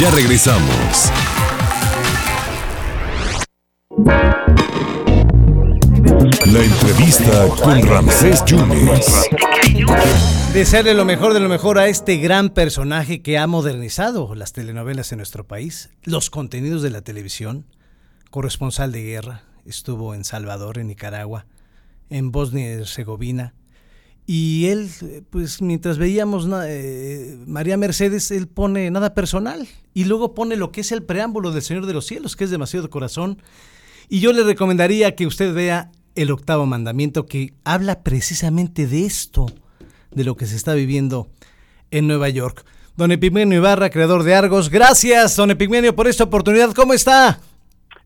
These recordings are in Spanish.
Ya regresamos. La entrevista con Ramsés Yunes. Desearle lo mejor de lo mejor a este gran personaje que ha modernizado las telenovelas en nuestro país, los contenidos de la televisión, corresponsal de guerra, estuvo en Salvador, en Nicaragua, en Bosnia y Herzegovina. Y él, pues mientras veíamos eh, María Mercedes, él pone nada personal y luego pone lo que es el preámbulo del Señor de los Cielos, que es demasiado corazón. Y yo le recomendaría que usted vea el octavo mandamiento que habla precisamente de esto, de lo que se está viviendo en Nueva York. Don Epigmenio Ibarra, creador de Argos, gracias, don Epigmenio, por esta oportunidad. ¿Cómo está?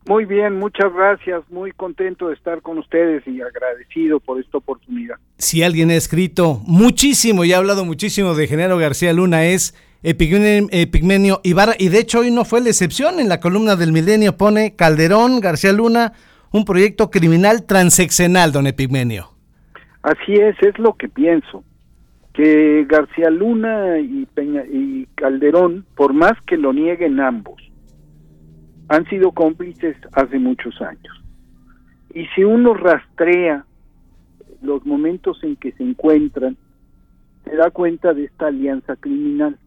Muy bien, muchas gracias. Muy contento de estar con ustedes y agradecido por esta oportunidad. Si alguien ha escrito muchísimo y ha hablado muchísimo de Genaro García Luna es Epigmenio Ibarra y de hecho hoy no fue la excepción. En la columna del Milenio pone Calderón, García Luna, un proyecto criminal transeccional, don Epigmenio. Así es, es lo que pienso. Que García Luna y, Peña, y Calderón, por más que lo nieguen ambos, han sido cómplices hace muchos años. Y si uno rastrea los momentos en que se encuentran, se da cuenta de esta alianza criminal,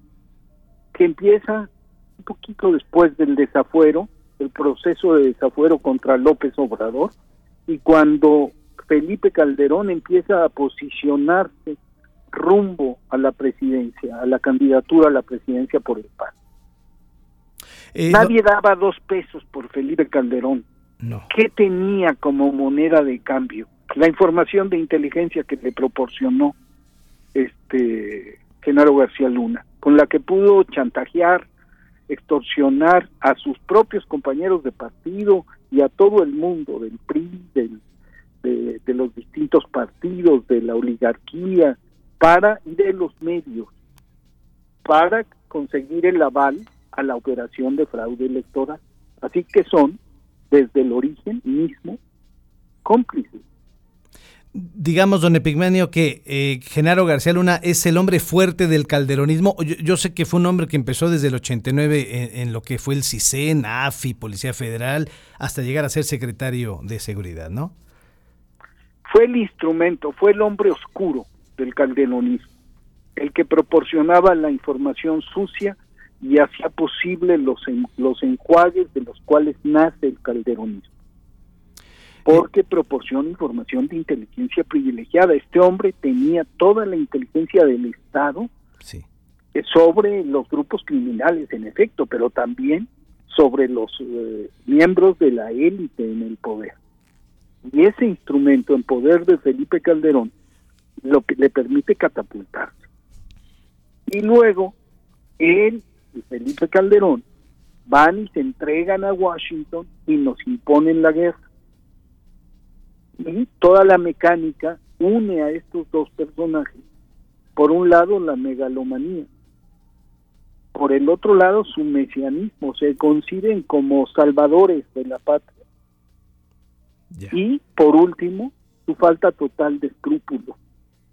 que empieza un poquito después del desafuero, el proceso de desafuero contra López Obrador y cuando Felipe Calderón empieza a posicionarse rumbo a la presidencia, a la candidatura a la presidencia por el PAN. Eh, Nadie daba dos pesos por Felipe Calderón. No. ¿Qué tenía como moneda de cambio? La información de inteligencia que le proporcionó este Genaro García Luna, con la que pudo chantajear, extorsionar a sus propios compañeros de partido y a todo el mundo del PRI, del, de, los distintos partidos, de la oligarquía, para y de los medios, para conseguir el aval a la operación de fraude electoral. Así que son, desde el origen mismo, cómplices digamos, don Epigmenio, que eh, Genaro García Luna es el hombre fuerte del calderonismo. Yo, sé que fue un hombre que empezó desde el 89 en, lo que fue el CISEN, AFI, Policía Federal, hasta llegar a ser secretario de Seguridad, ¿no? Fue el instrumento, fue el hombre oscuro del calderonismo, el que proporcionaba la información sucia y hacía posible los, los enjuagues de los cuales nace el calderonismo porque proporciona información de inteligencia privilegiada. Este hombre tenía toda la inteligencia del Estado eh, sobre los grupos criminales, en efecto, pero también sobre los eh, miembros de la élite en el poder. Y ese instrumento en poder de Felipe Calderón lo que le permite catapultarse. Y luego él y Felipe Calderón van y se entregan a Washington y nos imponen la guerra y toda la mecánica une a estos dos personajes. Por un lado, la megalomanía. Por el otro lado, su mesianismo. Se conciben como salvadores de la patria. Y, por último, su falta total de escrúpulo.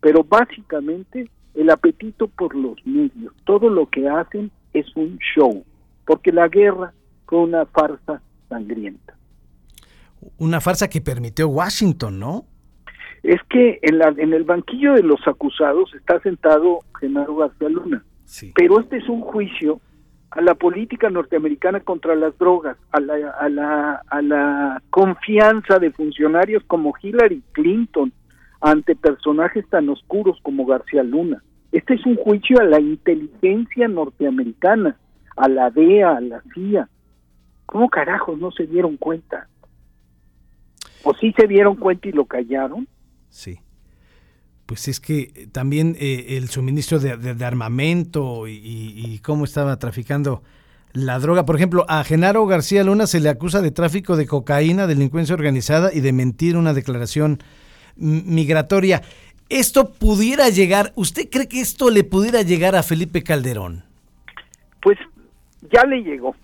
Pero básicamente, el apetito por los medios. Todo lo que hacen es un show. Porque la guerra fue una farsa sangrienta una farsa que permitió Washington, ¿no? Es que en, la, en el banquillo de los acusados está sentado Genaro García Luna. Pero este es un juicio a la política norteamericana contra las drogas, a la, a la, a la confianza de funcionarios como Hillary Clinton ante personajes tan oscuros como García Luna. Este es un juicio a la inteligencia norteamericana, a la DEA, a la CIA. ¿Cómo carajos no se dieron cuenta? ¿O sí se dieron cuenta y lo callaron? Sí. Pues es que también eh, el suministro de, armamento y, cómo estaba traficando la droga. Por ejemplo, a Genaro García Luna se le acusa de tráfico de cocaína, delincuencia organizada y de mentir una declaración migratoria. ¿Esto pudiera llegar, usted cree que esto le pudiera llegar a Felipe Calderón? Pues ya le llegó.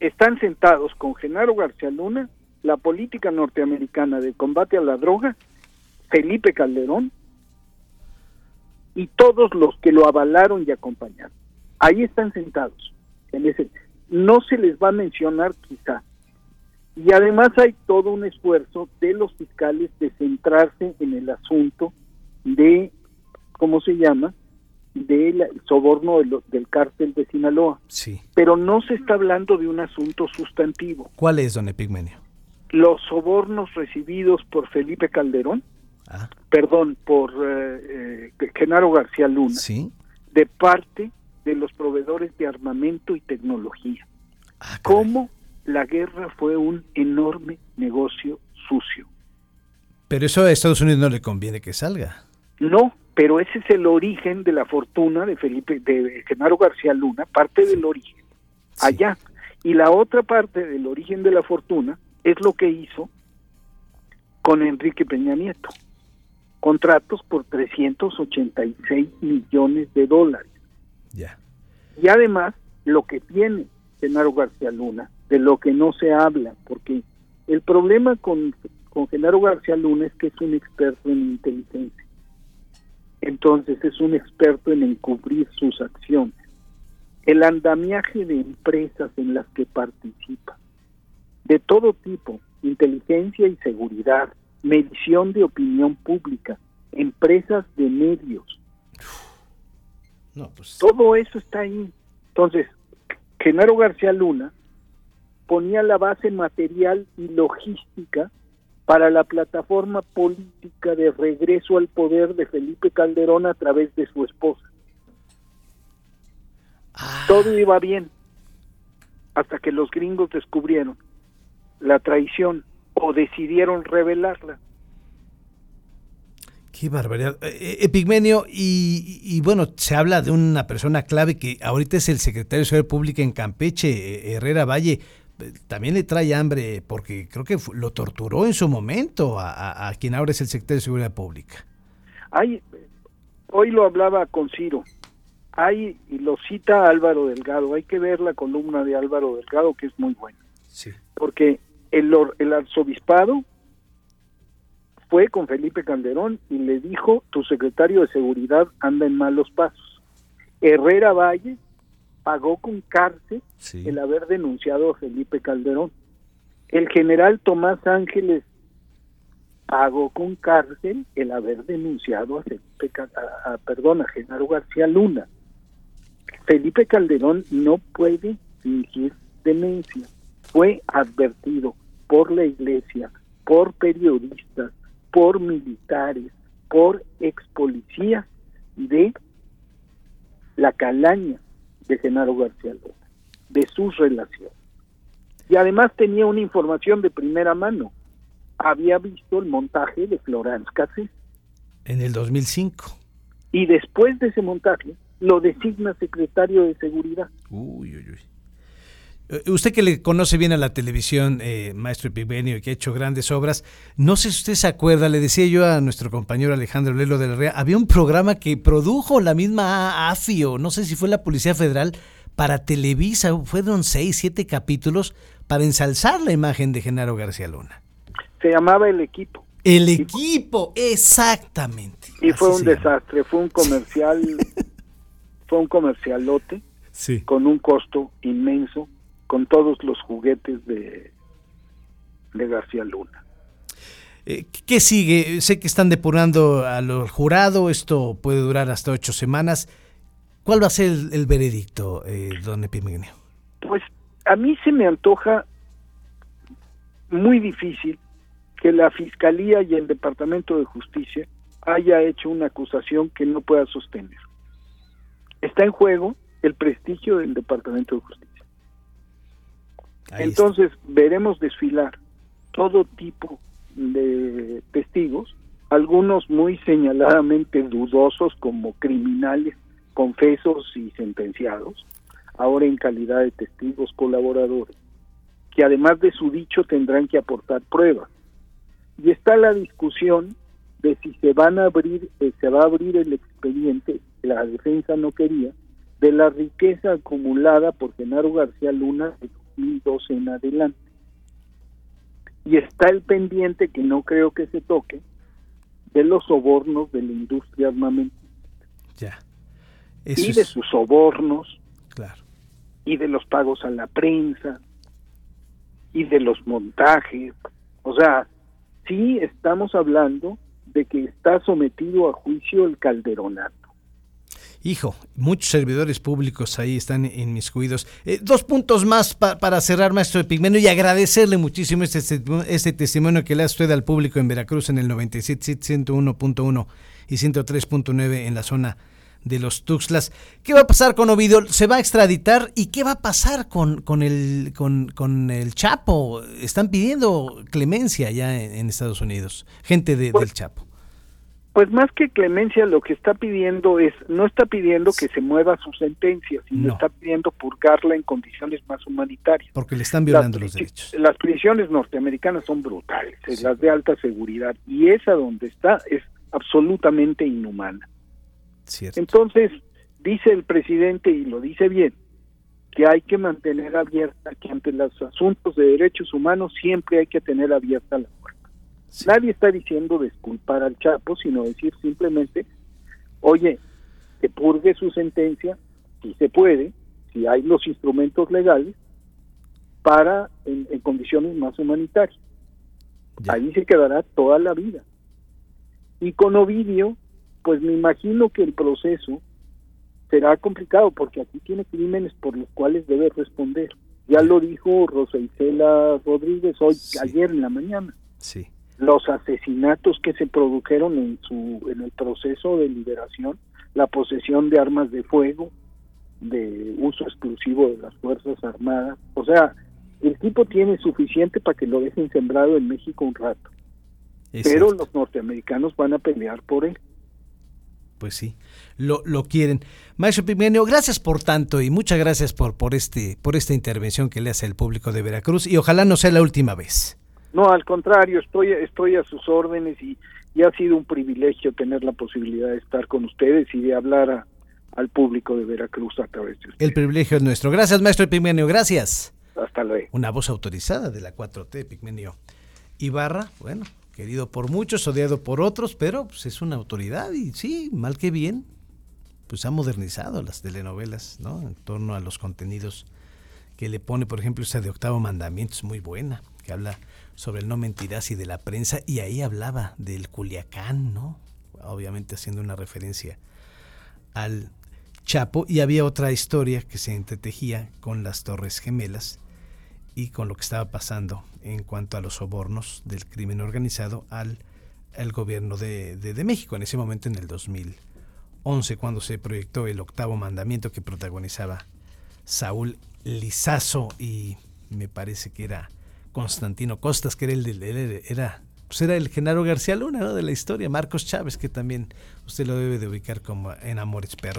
Están sentados con Genaro García Luna la política norteamericana de combate a la droga, Felipe Calderón y todos los que lo avalaron y acompañaron. Ahí están sentados. En ese, no se les va a mencionar quizá. Y además hay todo un esfuerzo de los fiscales de centrarse en el asunto de, ¿cómo se llama? Del soborno del cártel de Sinaloa. Sí. Pero no se está hablando de un asunto sustantivo. ¿Cuál es, don Epigmenio? Los sobornos recibidos por Felipe Calderón, Ah, perdón, por eh, eh, Genaro García Luna, sí. de parte de los proveedores de armamento y tecnología. Ah. Cómo la guerra fue un enorme negocio sucio. Pero eso a Estados Unidos no le conviene que salga. No, pero ese es el origen de la fortuna de Felipe, de Genaro García Luna, parte del origen, Sí. allá. Y la otra parte del origen de la fortuna es lo que hizo con Enrique Peña Nieto. Contratos por 386 millones de dólares. Ya. Y además, lo que tiene Genaro García Luna, de lo que no se habla, porque el problema con, con Genaro García Luna es que es un experto en inteligencia. Entonces es un experto en encubrir sus acciones. El andamiaje de empresas en las que participa, de todo tipo, inteligencia y seguridad, medición de opinión pública, empresas de medios, No, pues. todo eso está ahí. Entonces, Genaro García Luna ponía la base material y logística para la plataforma política de regreso al poder de Felipe Calderón a través de su esposa. Ah, Todo iba bien hasta que los gringos descubrieron la traición o decidieron revelarla. Qué barbaridad. Eh, eh, Epigmenio, y, y- bueno, se habla de una persona clave que ahorita es el secretario de Seguridad Pública en Campeche, eh, Herrera Valle. Eh, También le trae hambre porque creo que lo torturó en su momento a, a- a quien ahora es el secretario de Seguridad Pública. Hay, hoy lo hablaba con Ciro, hay, y lo cita Álvaro Delgado, hay que ver la columna de Álvaro Delgado que es muy buena, Sí. porque el, el arzobispado fue con Felipe Calderón y le dijo, tu secretario de seguridad anda en malos pasos. Herrera Valle pagó con cárcel Sí. el haber denunciado a Felipe Calderón. El general Tomás Ángeles pagó con cárcel el haber denunciado a Felipe, a- a- perdón, a Genaro García Luna. Felipe Calderón no puede fingir demencia. Fue advertido por la iglesia, por periodistas, por militares, por ex policías de la calaña de Genaro García Luna, de sus relaciones. Y además tenía una información de primera mano. Había visto el montaje de Florence Cassés En el 2005. y después de ese montaje lo designa secretario de seguridad. Uy, uy, uy. Eh, Usted que le conoce bien a la televisión, eh, maestro Epigmenio, y que ha hecho grandes obras, no sé si usted se acuerda, le decía yo a nuestro compañero Alejandro Lelo de la Rea, había un programa que produjo la misma AFIO, no sé si fue la Policía Federal, para Televisa, fueron seis, siete capítulos para ensalzar la imagen de Genaro García Luna. Se llamaba El Equipo El equipo, exactamente. y Así fue un desastre, fue un comercial, fue un comercialote Sí. con un costo inmenso, con todos los juguetes de, de García Luna. Eh, ¿Qué sigue? Sé que están depurando al jurado, esto puede durar hasta ocho semanas. ¿Cuál va a ser el, el veredicto, eh, don Epigmenio? Pues a mí se me antoja muy difícil que la Fiscalía y el Departamento de Justicia haya hecho una acusación que no pueda sostener. Está en juego el prestigio del Departamento de Justicia. Entonces veremos desfilar todo tipo de testigos, algunos muy señaladamente dudosos como criminales confesos y sentenciados, ahora en calidad de testigos colaboradores, que además de su dicho tendrán que aportar pruebas. Y está la discusión de si se van a abrir, eh, va a abrir el expediente, la defensa no quería, de la riqueza acumulada por Genaro García Luna 2012 en adelante. Y está el pendiente que no creo que se toque de los sobornos de la industria armamentista Ya. Eso y de es- sus sobornos Claro. Y de los pagos a la prensa y de los montajes. O sea, sí estamos hablando de que está sometido a juicio el calderonato. Hijo, muchos servidores públicos ahí están inmiscuidos. Eh, dos puntos más para cerrar, maestro de Pigmenio, y agradecerle muchísimo este, este testimonio que le ha usted al público en Veracruz en el 97, 101.1 y 103.9 en la zona de los Tuxtlas. ¿Qué va a pasar con Ovidio? ¿Se va a extraditar? ¿Y qué va a pasar con, con, el, con, con el Chapo? Están pidiendo clemencia ya en, Estados Unidos, gente de, del Chapo. Pues más que clemencia, lo que está pidiendo es, no está pidiendo que se mueva su sentencia, sino está pidiendo purgarla en condiciones más humanitarias. Porque le están violando los derechos. Las prisiones norteamericanas son brutales, las de alta seguridad, y esa donde está es absolutamente inhumana. Entonces, dice el presidente, y lo dice bien, que hay que mantener abierta, que ante los asuntos de derechos humanos siempre hay que tener abierta la Nadie está diciendo disculpar al Chapo, sino decir simplemente, oye, que purgue su sentencia, si se puede, si hay los instrumentos legales, para en, condiciones más humanitarias. Ahí se quedará toda la vida. Y con Ovidio, pues me imagino que el proceso será complicado porque aquí tiene crímenes por los cuales debe responder. Ya lo dijo Rosa Isela Rodríguez hoy, ayer en la mañana. Sí los asesinatos que se produjeron en su en el proceso de liberación, la posesión de armas de fuego, de uso exclusivo de las fuerzas armadas, o sea, el tipo tiene suficiente para que lo dejen sembrado en México un rato. pero los norteamericanos van a pelear por él. Pues sí, lo, lo quieren. Maestro Pimenio, gracias por tanto y muchas gracias por, por, este, por esta intervención que le hace al público de Veracruz y ojalá no sea la última vez. No, al contrario, estoy, estoy a sus órdenes y, ha sido un privilegio tener la posibilidad de estar con ustedes y de hablar al público de Veracruz a través de ustedes. El privilegio es nuestro. Gracias, maestro Pigmenio, gracias. Hasta luego. Una voz autorizada de la 4T, Pigmenio. Ibarra, bueno, querido por muchos, odiado por otros, pero pues, es una autoridad y sí, mal que bien, pues ha modernizado las telenovelas, ¿no? En torno a los contenidos que le pone, por ejemplo, esa de Octavo Mandamiento, es muy buena, que habla sobre el no mentirás y de la prensa, y ahí hablaba del Culiacán, ¿no? Obviamente haciendo una referencia al Chapo, y había otra historia que se entretejía con las Torres Gemelas y con lo que estaba pasando en cuanto a los sobornos del crimen organizado al el gobierno de, de, México, en ese momento en el 2011, cuando se proyectó el octavo mandamiento que protagonizaba Saúl Lizazo y me parece que era Constantino Costas, que era el, era, pues era el Genaro García Luna de la historia, Marcos Chávez, que también usted lo debe de ubicar como en Amores Perros.